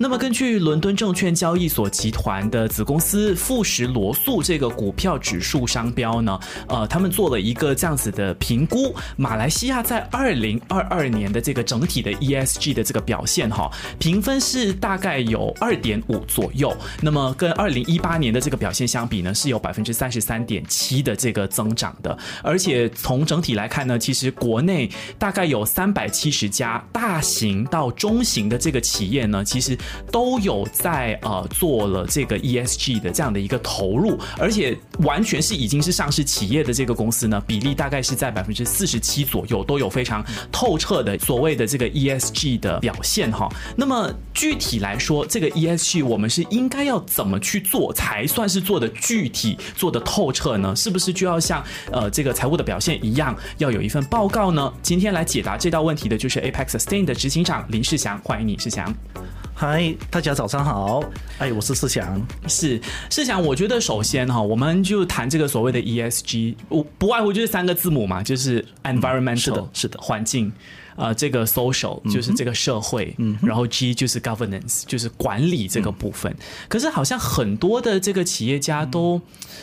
那么，根据伦敦证券交易所集团的子公司富时罗素这个股票指数商标呢，呃，他们做了一个这样子的评估，马来西亚在二零二二年的这个整体的 ESG 的这个表现哈，评分是大概有二点五左右。那么跟二零一八年的这个表现相比呢，是有百分之三十三点七的这个增长的。而且从整体来看呢，其实国内大概有三百七十家大型到中型的这个企业呢，其实。都有在呃做了这个 ESG 的这样的一个投入，而且完全是已经是上市企业的这个公司呢，比例大概是在百分之四十七左右，都有非常透彻的所谓的这个 ESG 的表现哈。那么具体来说，这个 ESG 我们是应该要怎么去做才算是做的具体、做的透彻呢？是不是就要像呃这个财务的表现一样，要有一份报告呢？今天来解答这道问题的就是 Apex Sustain 的执行长林世祥，欢迎你，世祥。嗨，大家早上好。哎，我是世祥。是世祥，我觉得首先哈，我们就谈这个所谓的 ESG，不不外乎就是三个字母嘛，就是 environmental，是的，是的，环境。呃，这个 social 就是这个社会，然后 G 就是 governance，就是管理这个部分。可是好像很多的这个企业家都，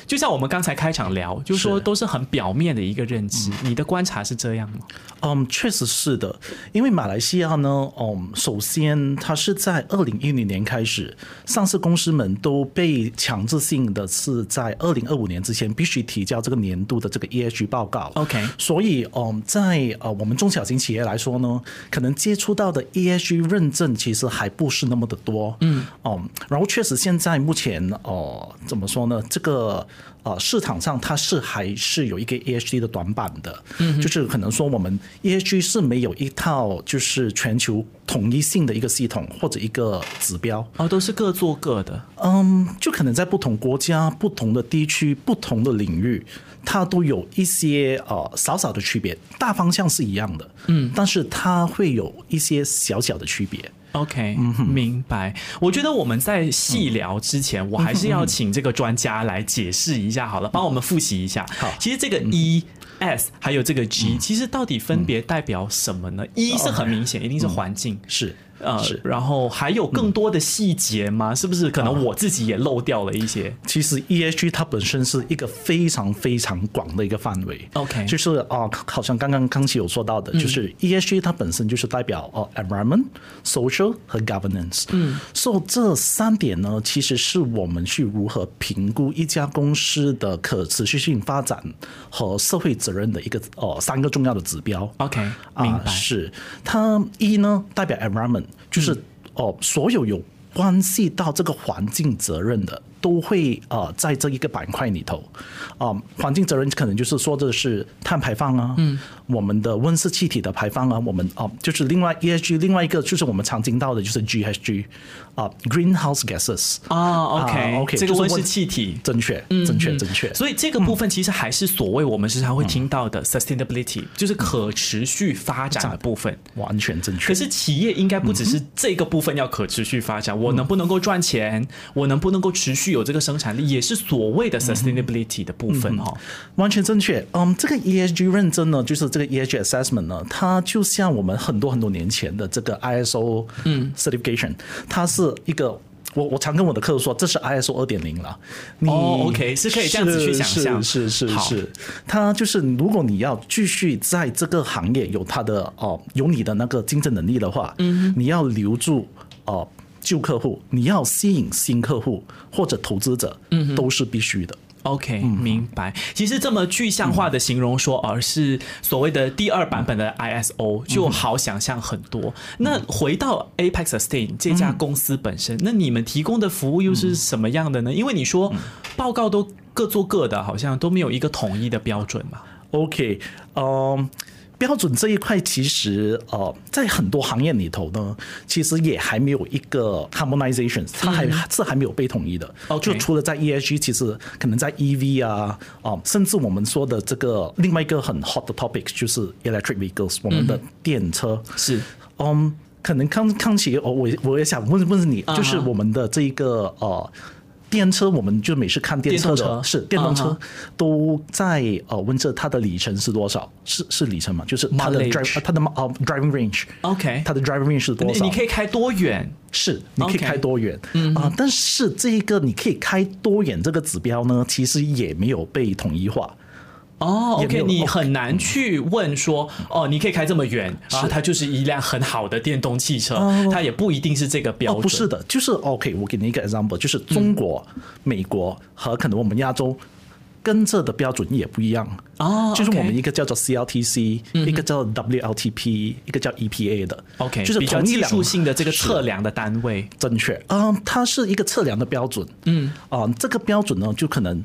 就像我们刚才开场聊，就说都是很表面的一个认知。你的观察是这样吗？嗯，确实是的。因为马来西亚呢，嗯，首先它是在二零一零年开始，上市公司们都被强制性的是在二零二五年之前必须提交这个年度的这个 ESG 报告。OK，所以嗯，在呃我们中小型企业来说。说呢，可能接触到的 ESG 认证其实还不是那么的多，嗯，哦，然后确实现在目前哦，怎么说呢？这个呃市场上它是还是有一个 ESG 的短板的，嗯，就是可能说我们 ESG 是没有一套就是全球统一性的一个系统或者一个指标，哦，都是各做各的，嗯，就可能在不同国家、不同的地区、不同的领域。它都有一些呃少少的区别，大方向是一样的，嗯，但是它会有一些小小的区别。OK，明白。我觉得我们在细聊之前，我还是要请这个专家来解释一下好了，帮我们复习一下。好，其实这个 E、S 还有这个 G，其实到底分别代表什么呢？E 是很明显，一定是环境，是。呃，然后还有更多的细节吗？是不是可能我自己也漏掉了一些？其实 ESG 它本身是一个非常非常广的一个范围。OK，就是啊，好像刚刚康熙有说到的，就是 ESG 它本身就是代表哦，environment、social 和 governance。嗯，所以这三点呢，其实是我们去如何评估一家公司的可持续性发展和社会责任的一个哦三个重要的指标。OK，明白。是它一呢代表 environment。就是哦，所有有关系到这个环境责任的。都会呃在这一个板块里头，啊，环境责任可能就是说的是碳排放啊，嗯，我们的温室气体的排放啊，我们哦就是另外 ESG 另外一个就是我们常听到的就是 GHG 啊，greenhouse gases 啊，OK OK 这个温室气体。正确，正确正确，所以这个部分其实还是所谓我们时常会听到的 sustainability，就是可持续发展的部分，完全正确。可是企业应该不只是这个部分要可持续发展，我能不能够赚钱，我能不能够持续。有这个生产力，也是所谓的 sustainability 的部分哈，完全正确。嗯，这个 ESG 认证呢，就是这个 ESG assessment 呢，它就像我们很多很多年前的这个 ISO 嗯。certification，它是一个我我常跟我的客户说，这是 ISO 二点零了。哦，OK，是可以这样子去想象，是是是，它就是如果你要继续在这个行业有它的哦，有你的那个竞争能力的话，嗯，你要留住哦。旧客户，你要吸引新客户或者投资者，嗯，都是必须的。OK，明白。其实这么具象化的形容说，而是所谓的第二版本的 ISO，就好想象很多。那回到 Apex Sustain 这家公司本身，那你们提供的服务又是什么样的呢？因为你说报告都各做各的，好像都没有一个统一的标准嘛。OK，嗯。标准这一块，其实呃，在很多行业里头呢，其实也还没有一个 harmonization，它还是还没有被统一的。哦就除了在 ESG，其实可能在 EV 啊，啊，甚至我们说的这个另外一个很 hot 的 topic 就是 electric vehicles，我们的电车是，嗯。可能康康琪，哦，我我也想问问你，就是我们的这一个呃。电车，我们就每次看电车车是电动车都在呃问这它的里程是多少？是是里程嘛？就是它的 drive 呃它的呃 driving range。OK 它的 driving range 是多少？你你可以开多远？是，你可以开多远啊、但是这一个你可以开多远这个指标呢，其实也没有被统一化。哦，OK，你很难去问说，哦，你可以开这么远，然后它就是一辆很好的电动汽车，哦它也不一定是这个标哦，准。不是的，就是 OK。我给你一个 example，就是中国、美国和可能我们亚洲跟这的标准也不一样。哦就是我们一个叫做 CLTC，、一个叫 WLTP，一个叫 EPA 的。OK，就是比较技术性的这个测量的单位。正确，嗯，它是一个测量的标准，嗯，啊、这个标准呢，就可能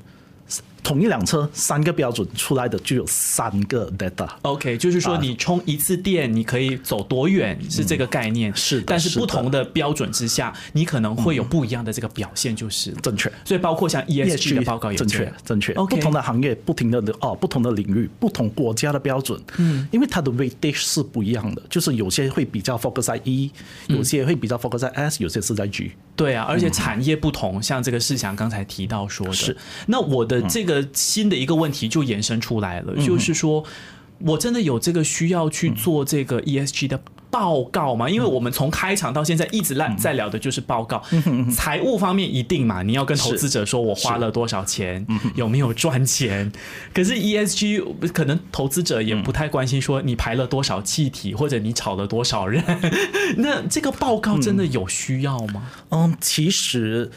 同一辆车三个标准出来的就有三个 data。OK，就是说啊你充一次电，你可以走多远，是这个概念。是的但是不同的标准之下，你可能会有不一样的这个表现，就是。正确，所以包括像 ESG 的报告也正确正确 OK 不同的行业、不同的哦、不同的领域、不同国家的标准，嗯，因为它的 weightage 是不一样的，就是有些会比较 focus 在 E，有些会比较 focus 在 S，有些是在 G。对啊，而且产业不同，像这个世祥刚才提到说的，是。那我的这个新的一个问题就延伸出来了，就是说我真的有这个需要去做这个 ESG 的。报告嘛，因为我们从开场到现在一直在在聊的就是报告，财务方面一定嘛，你要跟投资者说我花了多少钱，有没有赚钱。可是 ESG 可能投资者也不太关心说你排了多少气体，或者你炒了多少人。那这个报告真的有需要吗？嗯，其实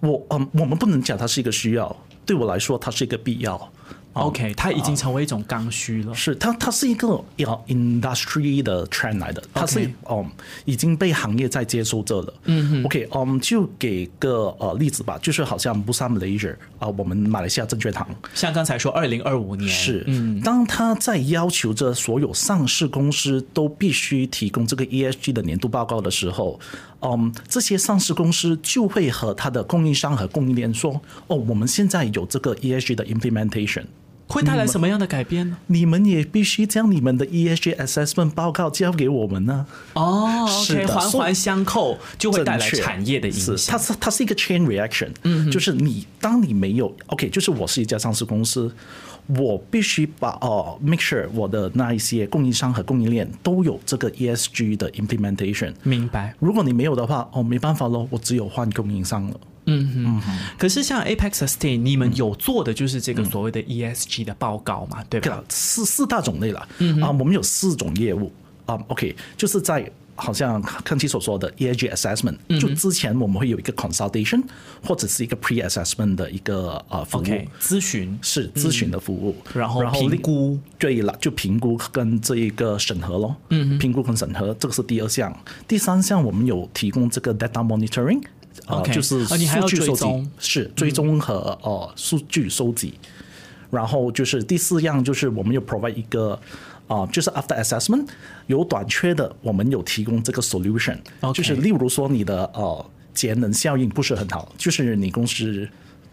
我嗯，我们不能讲它是一个需要，对我来说它是一个必要。OK，它已经成为一种刚需了。是它，它是一个要 industry 的 trend 来的，它是嗯已经被行业在接受着了。嗯 OK，嗯，就给个呃例子吧，就是好像 Busan Malaysia 啊、我们马来西亚证券行像刚才说，二零二五年是，嗯，当他在要求着所有上市公司都必须提供这个 ESG 的年度报告的时候，嗯，这些上市公司就会和它的供应商和供应链说，哦，我们现在有这个 ESG 的 implementation。会带来什么样的改变呢？你们也必须将你们的 ESG assessment 报告交给我们呢。哦是的环环相扣，就会带来产业的影是它。是它是一个 chain reaction，嗯，就是你当你没有 OK，就是我是一家上市公司，我必须把哦 make sure 我的那一些供应商和供应链都有这个 ESG 的 implementation。明白。如果你没有的话，哦，没办法喽，我只有换供应商了。可是像 Apex Sustain，你们有做的就是这个所谓的 ESG 的报告嘛，对吧？，四四大种类了。啊，我们有四种业务啊。OK，就是在好像康琪所说的 ESG assessment，、就之前我们会有一个 consultation 或者是一个 pre assessment 的一个呃服务。OK，咨询是咨询的服务，然后评估对了，就评估跟这一个审核咯。嗯，评估跟审核，这个是第二项。第三项我们有提供这个 data monitoring，呃 OK，就是啊你还要数据收集，追踪是追踪和呃数据收集。然后就是第四样，就是我们有 provide 一个啊、就是 after assessment 有短缺的，我们有提供这个 solution，、就是例如说你的呃节能效应不是很好，就是你公司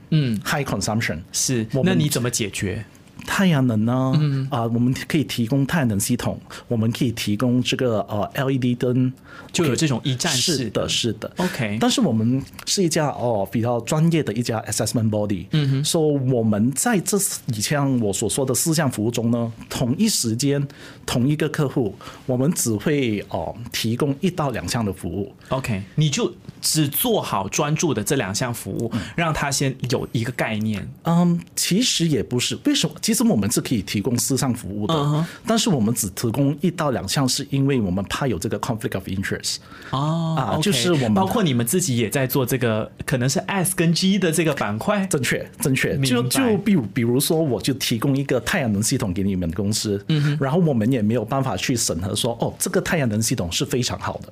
嗯 high consumption，是我，们那你怎么解决？太阳能呢？啊、我们可以提供太阳能系统，我们可以提供这个呃 LED 灯，就有这种一站式是的，是的。OK 但是我们是一家哦比较专业的一家 assessment body，嗯哼，所以我们在这以前我所说的四项服务中呢，同一时间同一个客户，我们只会哦提供一到两项的服务。OK，你就只做好专注的这两项服务，让他先有一个概念。嗯，其实也不是，为什么？其实我们是可以提供四项服务的但是我们只提供一到两项，是因为我们怕有这个 conflict of interest。哦就是我们包括你们自己也在做这个，可能是 S 跟 G 的这个板块。正确，正确。就就比如比如说，我就提供一个太阳能系统给你们公司，嗯、然后我们也没有办法去审核说，哦，这个太阳能系统是非常好的。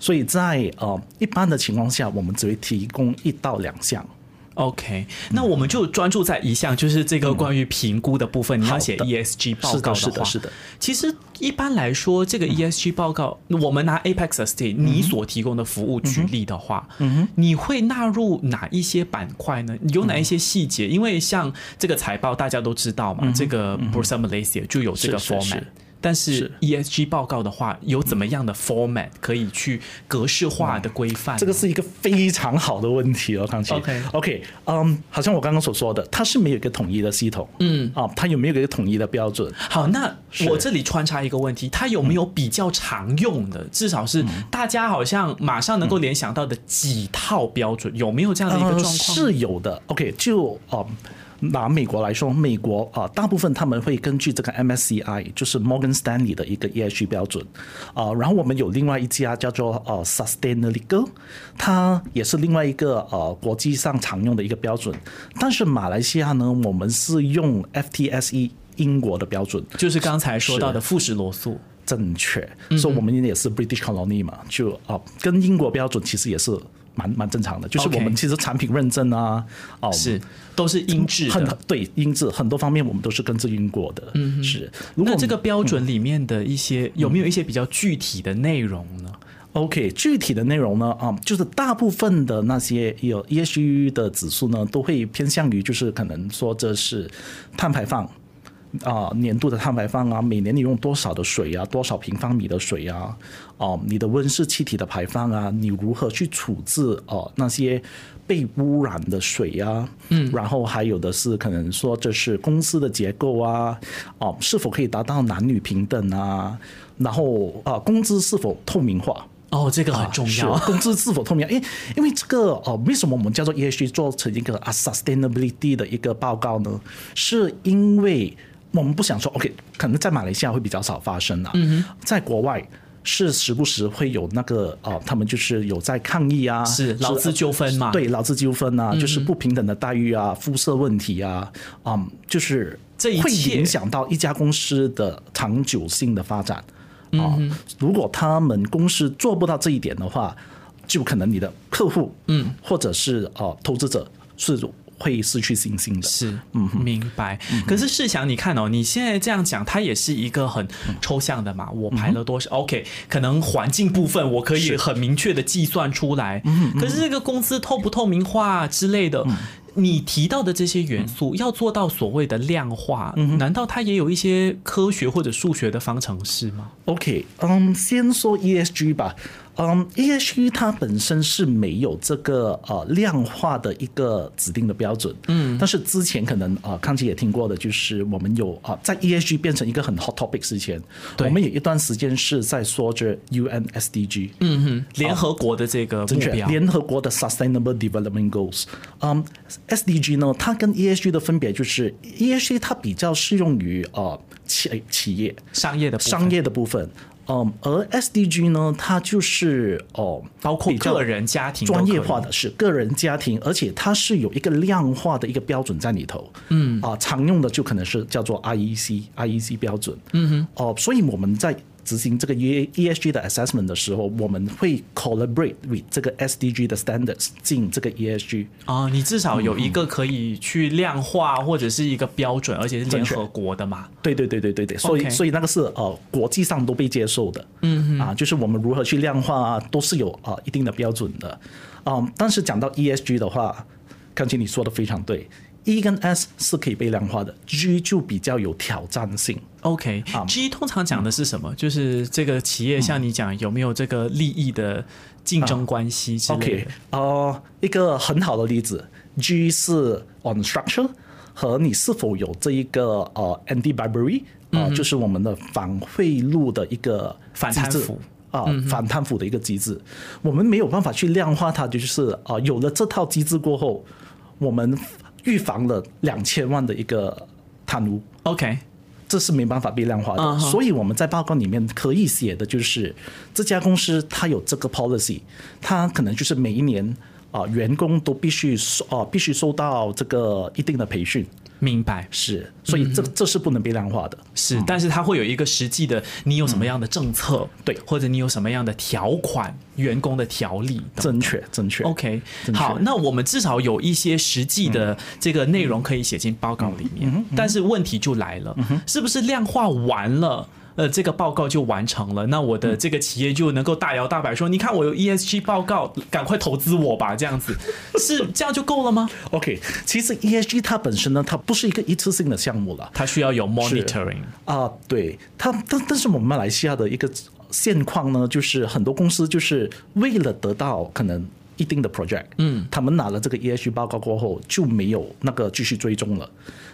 所以在呃一般的情况下，我们只会提供一到两项。OK，那我们就专注在一项，就是这个关于评估的部分。你要写 ESG 报告是的，是的，是的。其实一般来说，这个 ESG 报告，我们拿 Apex Sustain 你所提供的服务举例的话，嗯你会纳入哪一些板块呢？有哪一些细节？因为像这个财报大家都知道嘛，这个 Bursa Malaysia 就有这个是是 format 是。但是 ESG 报告的话，有怎么样的 format 可以去格式化的规范？这个是一个非常好的问题哦，康琪。OK OK，嗯，好像我刚刚所说的，它是没有一个统一的系统，嗯啊，它有没有一个统一的标准？好，那我这里穿插一个问题，它有没有比较常用的，至少是大家好像马上能够联想到的几套标准，有没有这样的一个状况？是有的。OK，就哦。拿美国来说，美国啊，大部分他们会根据这个 MSCI，就是 Morgan Stanley 的一个 ESG 标准啊。然后我们有另外一家叫做呃 Sustainalytics，它也是另外一个呃国际上常用的一个标准。但是马来西亚呢，我们是用 FTSE 英国的标准，就是刚才说到的富时罗素。正确，所以我们也是 British Colony 嘛，就啊，跟英国标准其实也是。蛮蛮正常的，就是我们其实产品认证啊，哦，是都是英制的，对英制很多方面我们都是跟着英国的，嗯，是。那这个标准里面的一些有没有一些比较具体的内容呢？OK，具体的内容呢，啊，就是大部分的那些有 ESG 的指数呢，都会偏向于就是可能说这是碳排放。啊，年度的碳排放啊，每年你用多少的水啊，多少平方米的水啊，哦，你的温室气体的排放啊，你如何去处置哦那些被污染的水呀？嗯，然后还有的是可能说这是公司的结构啊，哦，是否可以达到男女平等啊？然后啊，工资是否透明化？哦，这个很重要，工资是否透明？因为因为这个哦，为什么我们叫做 ESG 做成一个啊 sustainability 的一个报告呢？是因为我们不想说，OK，可能在马来西亚会比较少发生啊。在国外是时不时会有那个哦，他们就是有在抗议啊，是劳资纠纷嘛？对，劳资纠纷啊，就是不平等的待遇啊，肤色问题啊，嗯，就是这会影响到一家公司的长久性的发展啊。如果他们公司做不到这一点的话，就可能你的客户，嗯，或者是哦投资者是。会失去信心的，是，嗯，明白。可是试想，你看哦，你现在这样讲，它也是一个很抽象的嘛。我排了多少？OK，可能环境部分我可以很明确的计算出来。嗯可是这个公司透不透明化之类的，你提到的这些元素要做到所谓的量化，难道它也有一些科学或者数学的方程式吗？OK，嗯，先说 ESG 吧。嗯，ESG 它本身是没有这个呃量化的一个指定的标准，嗯，但是之前可能啊康琪也听过的，就是我们有啊在 ESG 变成一个很 hot topic 之前，我们有一段时间是在说着 UNSDG，嗯哼，联合国的这个目标，联合国的 Sustainable Development Goals，嗯，SDG 呢，它跟 ESG 的分别就是 ESG 它比较适用于呃企企业。商业的商业的部分。嗯，而 SDG 呢，它就是哦，包括个人家庭专业化的是个人家庭，而且它是有一个量化的一个标准在里头。嗯啊，常用的就可能是叫做 IEC IEC 标准。嗯哼哦，所以我们在。执行这个 E E S G 的 assessment 的时候，我们会 collaborate with 这个 S D G 的 standards 进这个 E S G 啊，你至少有一个可以去量化或者是一个标准，而且是联合国的嘛？对对对对对对，所以所以那个是呃国际上都被接受的，嗯啊，就是我们如何去量化啊，都是有啊一定的标准的，嗯，但是讲到 E S G 的话，刚才你说的非常对。E 跟 S 是可以被量化的，G 就比较有挑战性。OK，G 通常讲的是什么？就是这个企业像你讲有没有这个利益的竞争关系之类的。哦，一个很好的例子，G 是 on structure 和你是否有这一个呃 anti bribery 啊，就是我们的反贿赂的一个反贪腐啊，反贪腐的一个机制。我们没有办法去量化它，就是啊，有了这套机制过后，我们。预防了两千万的一个贪污，OK，这是没办法被量化的，所以我们在报告里面可以写的就是这家公司它有这个 policy，它可能就是每一年啊员工都必须收啊必须收到这个一定的培训。明白。是，所以这这是不能被量化的，是，但是它会有一个实际的，你有什么样的政策，对，或者你有什么样的条款，员工的条例，正确正确，OK，好，那我们至少有一些实际的这个内容可以写进报告里面，但是问题就来了，是不是量化完了？呃这个报告就完成了，那我的这个企业就能够大摇大摆说，你看我有 ESG 报告，赶快投资我吧，这样子是这样就够了吗？OK，其实 ESG 它本身呢，它不是一个一次性的项目了。它需要有 monitoring。啊，对它，但但是我们马来西亚的一个现况呢，就是很多公司就是为了得到可能一定的 project，嗯，他们拿了这个 ESG 报告过后就没有那个继续追踪了，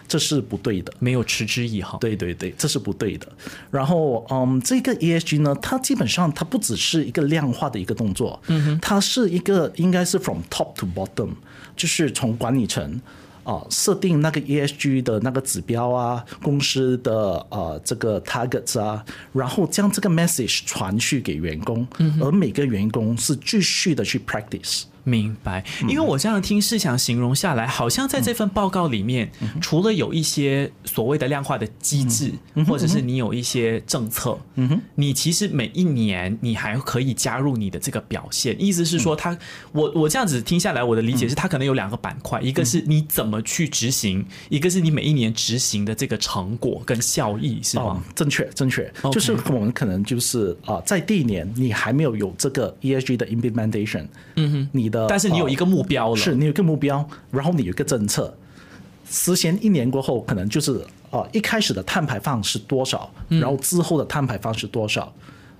这是不对的。没有持之以恒。对对对，这是不对的。然后，嗯，这个 ESG 呢，它基本上它不只是一个量化的一个动作，嗯哼，它是一个应该是 from top to bottom，就是从管理层。啊，设定那个 ESG 的那个指标啊，公司的呃这个 targets 啊，然后将这个 message 传去给员工，而每个员工是继续的去 practice。明白，因为我这样听是想形容下来，好像在这份报告里面，除了有一些所谓的量化的机制，或者是你有一些政策，嗯哼，你其实每一年你还可以加入你的这个表现。意思是说，他我我这样子听下来，我的理解是，他可能有两个板块，一个是你怎么去执行，一个是你每一年执行的这个成果跟效益，是哦吗？，正确，正确。就是我们可能就是啊、在第一年你还没有有这个 ESG 的 implementation，嗯哼，你的，呃但是你有一个目标了，是你有一个目标，然后你有一个政策，实现一年过后，可能就是呃、一开始的碳排放是多少，然后之后的碳排放是多少，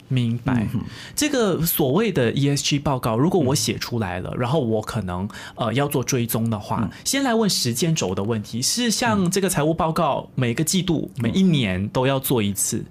明白，这个所谓的 ESG 报告，如果我写出来了，然后我可能呃要做追踪的话，先来问时间轴的问题，是像这个财务报告每个季度、每一年都要做一次，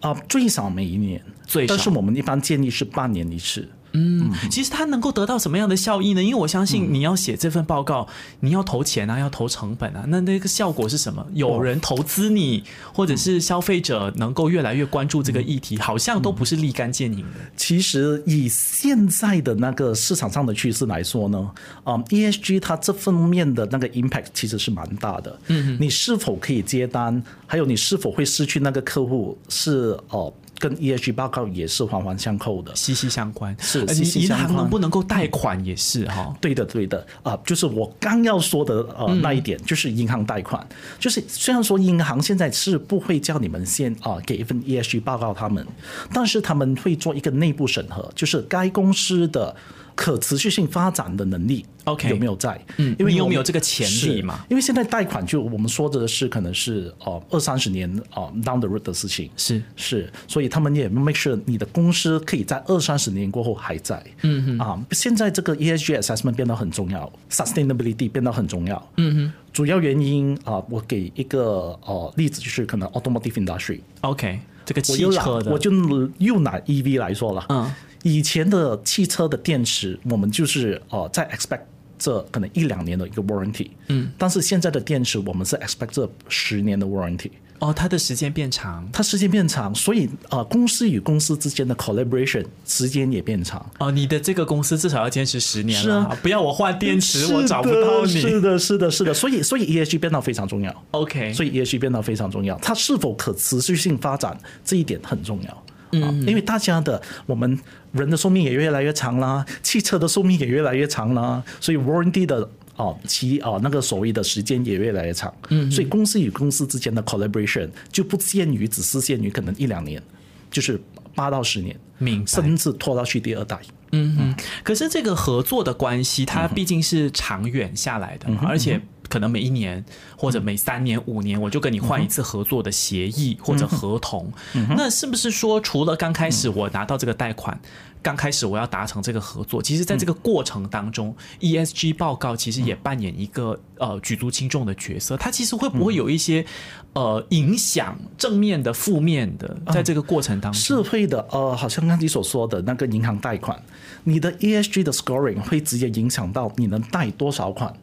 啊、最少每一年，最少。但是我们一般建议是半年一次。嗯，其实它能够得到什么样的效益呢？因为我相信你要写这份报告，你要投钱啊，要投成本啊，那那个效果是什么？有人投资你，或者是消费者能够越来越关注这个议题，好像都不是立竿见影的。其实以现在的那个市场上的趋势来说呢，啊、e s g 它这方面的那个 impact 其实是蛮大的。嗯，你是否可以接单，还有你是否会失去那个客户，是哦、跟 ESG 报告也是环环相扣的。息息相关，是呃息息相关银行能不能够贷款也是哈。对的，对的，啊、就是我刚要说的呃、那一点，就是银行贷款，就是虽然说银行现在是不会叫你们先啊、给一份 ESG 报告他们，但是他们会做一个内部审核，就是该公司的可持续性发展的能力 OK 有没有在？嗯因为你有没有这个潜力嘛？因为现在贷款就我们说的是可能是哦二三十年哦 down the road 的事情，是。是，所以他们也 make sure 你的公司可以在二三十年过后还在。嗯啊，现在这个 ESG assessment 变得很重要，sustainability 变得很重要。嗯哼，主要原因啊，我给一个哦例子，就是可能 automotive industry，OK，这个汽车的，我就又拿 EV 来说了。嗯，以前的汽车的电池，我们就是呃在 expect 这可能一两年的一个 warranty。嗯，但是现在的电池，我们是 expect 这十年的 warranty。哦，它的时间变长。它时间变长，所以呃，公司与公司之间的 collaboration 时间也变长。哦，你的这个公司至少要坚持十年是，啊不要我换电池，我找不到你是。的，是的，是的。所以，所以 ESG 变得非常重要。OK，所以 ESG 变得非常重要，它是否可持续性发展这一点很重要。嗯，因为大家的我们人的寿命也越来越长啦，汽车的寿命也越来越长啦，所以 warranty 的哦其哦那个所谓的时间也越来越长。嗯，所以公司与公司之间的 collaboration 就不限于只是限于可能一两年，就是八到十年，明甚至拖到去第二代。嗯嗯，可是这个合作的关系，它毕竟是长远下来的嘛，而且可能每一年或者每三年、五年，我就跟你换一次合作的协议或者合同。那是不是说，除了刚开始我拿到这个贷款，刚开始我要达成这个合作，其实在这个过程当中，ESG 报告其实也扮演一个呃举足轻重的角色。它其实会不会有一些呃影响正面的、负面的，在这个过程当中？是会的，呃，好像刚才所说的那个银行贷款，你的 ESG 的 scoring 会直接影响到你能贷多少款，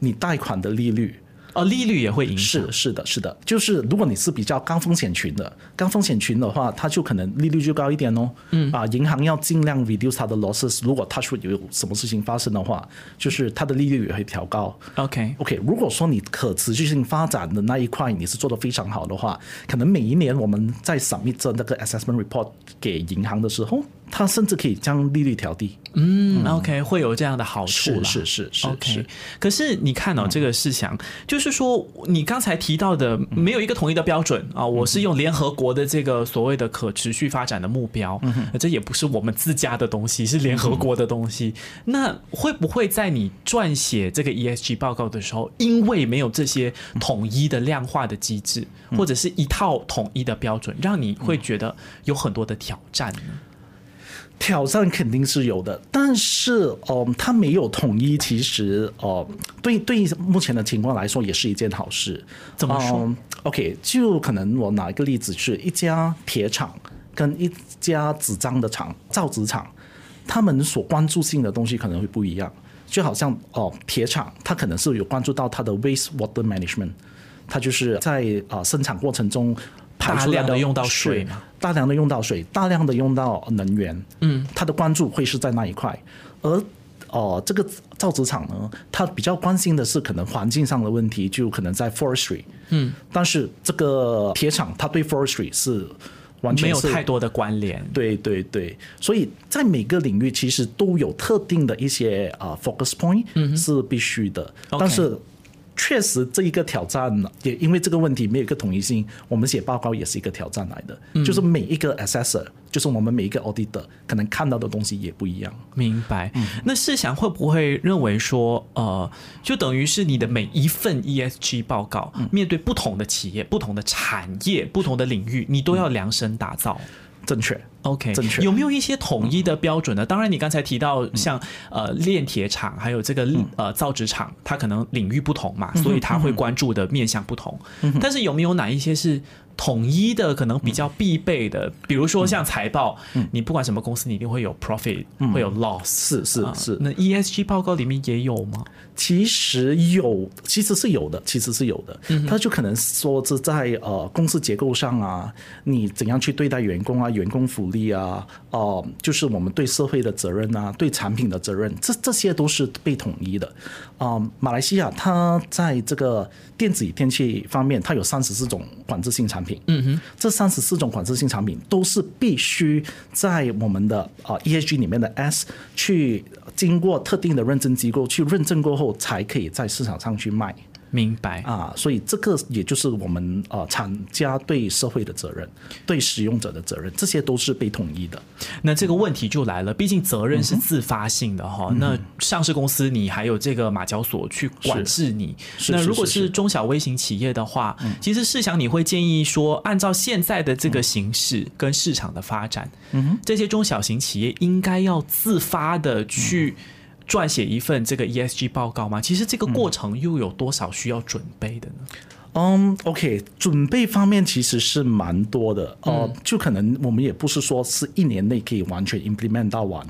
你贷款的利率。哦，利率也会影响。是是的，是的，就是如果你是比较高风险群的，高风险群的话，它就可能利率就高一点哦。嗯啊，银行要尽量 reduce 它的 losses。如果它出有什么事情发生的话，就是它的利率也会调高。OK，OK，如果说你可持续性发展的那一块你是做得非常好的话，可能每一年我们在 submit 这那个 assessment report 给银行的时候，它甚至可以将利率调低。嗯，OK，会有这样的好处是啦是是是。OK，是，可是你看哦，这个事项就是说，你刚才提到的没有一个统一的标准啊，我是用联合国的这个所谓的可持续发展的目标，呃这也不是我们自家的东西，是联合国的东西。那会不会在你撰写这个 ESG 报告的时候，因为没有这些统一的量化的机制，或者是一套统一的标准，让你会觉得有很多的挑战呢？挑战肯定是有的，但是哦、呃它没有统一，其实哦、呃对对目前的情况来说也是一件好事。怎么说嗯 OK，就可能我拿一个例子，是一家铁厂跟一家纸张的厂、造纸厂，他们所关注性的东西可能会不一样。就好像哦，铁厂它可能是有关注到它的 waste water management，它就是在啊、呃生产过程中排大量的用到水嘛大量的用到水，大量的用到能源，嗯，他的关注会是在那一块，而哦、这个造纸厂呢，它比较关心的是可能环境上的问题，就可能在 forestry，嗯，但是这个铁厂它对 forestry 是完全没有太多的关联。对对对，所以在每个领域其实都有特定的一些啊、focus point 是必须的。但是确实这一个挑战也因为这个问题没有一个统一性，我们写报告也是一个挑战来的，就是每一个 assessor，就是我们每一个 auditor 可能看到的东西也不一样。明白。嗯那世祥会不会认为说，呃，就等于是你的每一份 ESG 报告，嗯面对不同的企业、不同的产业、不同的领域，你都要量身打造。正确，OK，正确。有没有一些统一的标准呢？当然，你刚才提到像呃炼铁厂，还有这个呃造纸厂，它可能领域不同嘛，所以它会关注的面向不同。但是有没有哪一些是统一的，可能比较必备的？比如说像财报，你不管什么公司，你一定会有 profit，会有 loss，是是啊是。那 ESG 报告里面也有吗？其实有，其实是有的，其实是有的。他就可能说是在呃公司结构上啊，你怎样去对待员工啊，员工福利啊，哦、就是我们对社会的责任啊，对产品的责任，这这些都是被统一的。啊、马来西亚它在这个电子与电器方面，它有三十四种管制性产品。嗯哼，这三十四种管制性产品都是必须在我们的啊、ESG 里面的 S 去经过特定的认证机构去认证过后，才可以在市场上去卖明白。啊。所以这个也就是我们呃、厂家对社会的责任、对使用者的责任，这些都是被统一的。那这个问题就来了，毕竟责任是自发性的嗯哈。那上市公司你还有这个马交所去管制你。那如果是中小微型企业的话，其实试想你会建议说，按照现在的这个形势跟市场的发展，嗯这些中小型企业应该要自发的去。撰写一份这个 ESG 报告吗？其实这个过程又有多少需要准备的呢？嗯、o k 准备方面其实是蛮多的。哦、呃就可能我们也不是说是一年内可以完全 implement 到完，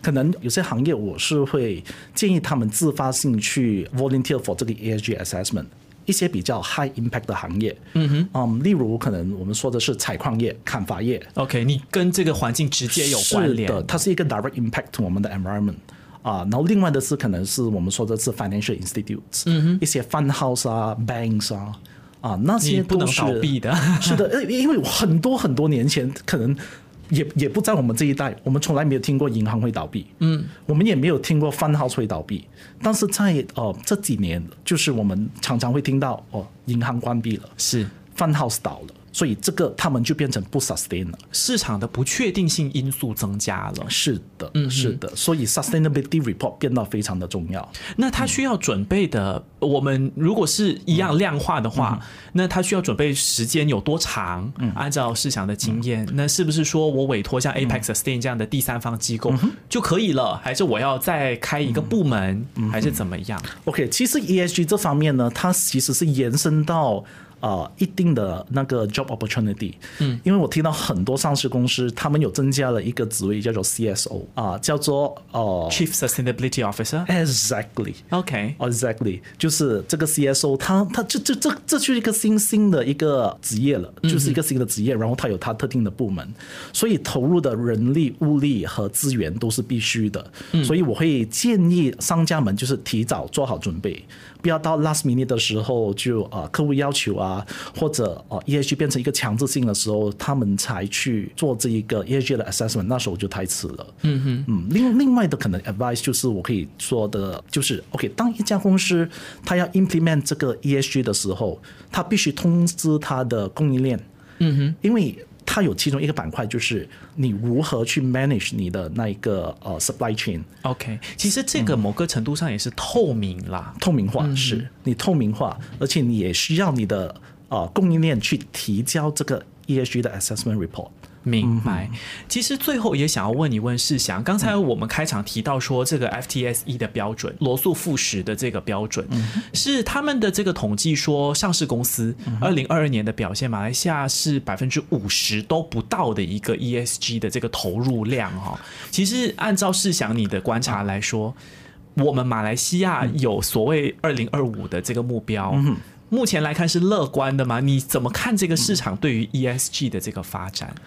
可能有些行业我是会建议他们自发性去 volunteer for 这个 ESG assessment。一些比较 high impact 的行业，嗯哼，嗯，例如可能我们说的是采矿业、砍伐业，OK，你跟这个环境直接有关联。是的，它是一个 direct impact 我们的 environment 啊。然后另外的是可能是我们说的是 financial institutes，嗯一些 fund house 啊、banks 啊啊那些不能倒闭的。是的，因因为很多很多年前可能。也也不在我们这一代，我们从来没有听过银行会倒闭，嗯，我们也没有听过 fund house 会倒闭，但是在呃这几年，就是我们常常会听到哦，银行关闭了是，fund house 倒了，所以这个他们就变成不 sustain 了。市场的不确定性因素增加了。是的，嗯是的，所以 sustainability report 变到非常的重要。那他需要准备的，我们如果是一样量化的话，那他需要准备时间有多长？按照市场的经验，那是不是说我委托像 Apex Sustain 这样的第三方机构就可以了？还是我要再开一个部门，还是怎么样？OK，其实 ESG 这方面呢，它其实是延伸到。呃，一定的那个 job opportunity，嗯，因为我听到很多上市公司，他们有增加了一个职位叫做 CSO 啊、叫做呃 Chief Sustainability Officer。exactly OK，exactly，就是这个 CSO，他他这这这这就是一个新兴的一个职业了，就是一个新的职业，然后它有它特定的部门，所以投入的人力、物力和资源都是必须的，所以我会建议商家们就是提早做好准备，不要到 last minute 的时候就呃客户要求啊，或者呃 ESG 变成一个强制性的时候，他们才去做这一个 ESG 的 assessment，那时候就太迟了。嗯哼，嗯，另另外的可能 advice 就是我可以说的，就是 OK，当一家公司它要 implement 这个 ESG 的时候，它必须通知它的供应链。嗯哼，因为它有其中一个板块，就是你如何去 manage 你的那一个呃 supply chain。OK，其实这个某个程度上也是透明啦。透明化是你透明化，而且你也需要你的呃供应链去提交这个 ESG 的 assessment report。明白。其实最后也想要问一问世祥，刚才我们开场提到说这个 FTSE 的标准，罗素富时的这个标准，是他们的这个统计说，上市公司二零二二年的表现，马来西亚是百分之五十都不到的一个 ESG 的这个投入量哈。其实按照世祥你的观察来说，我们马来西亚有所谓二零二五的这个目标。目前来看是乐观的吗？你怎么看这个市场对于 ESG 的这个发展？嗯，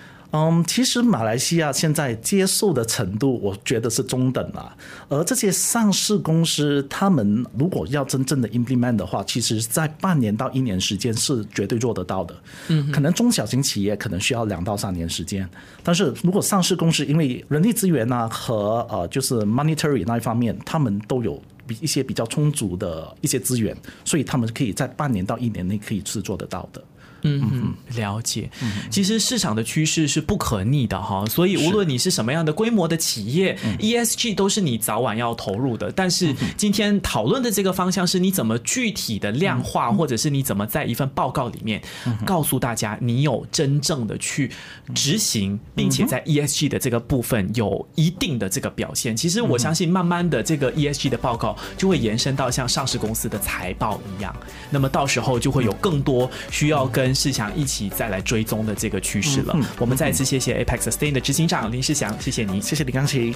其实马来西亚现在接受的程度，我觉得是中等啦。而这些上市公司，他们如果要真正的 implement 的话，其实在半年到一年时间是绝对做得到的。嗯，可能中小型企业可能需要两到三年时间，但是如果上市公司因为人力资源啊和呃就是 monetary 那一方面，他们都有。比一些比较充足的一些资源，所以他们可以在半年到一年内可以是做得到的。嗯，了解。其实市场的趋势是不可逆的哈，所以无论你是什么样的规模的企业，ESG 都是你早晚要投入的。但是今天讨论的这个方向是你怎么具体的量化，或者是你怎么在一份报告里面告诉大家你有真正的去执行，并且在 ESG 的这个部分有一定的这个表现。其实我相信，慢慢的这个 ESG 的报告就会延伸到像上市公司的财报一样，那么到时候就会有更多需要跟世祥一起再来追踪的这个趋势了。我们再一次谢谢 Apex Sustain 的执行长林世祥，谢谢你，谢谢李刚奇。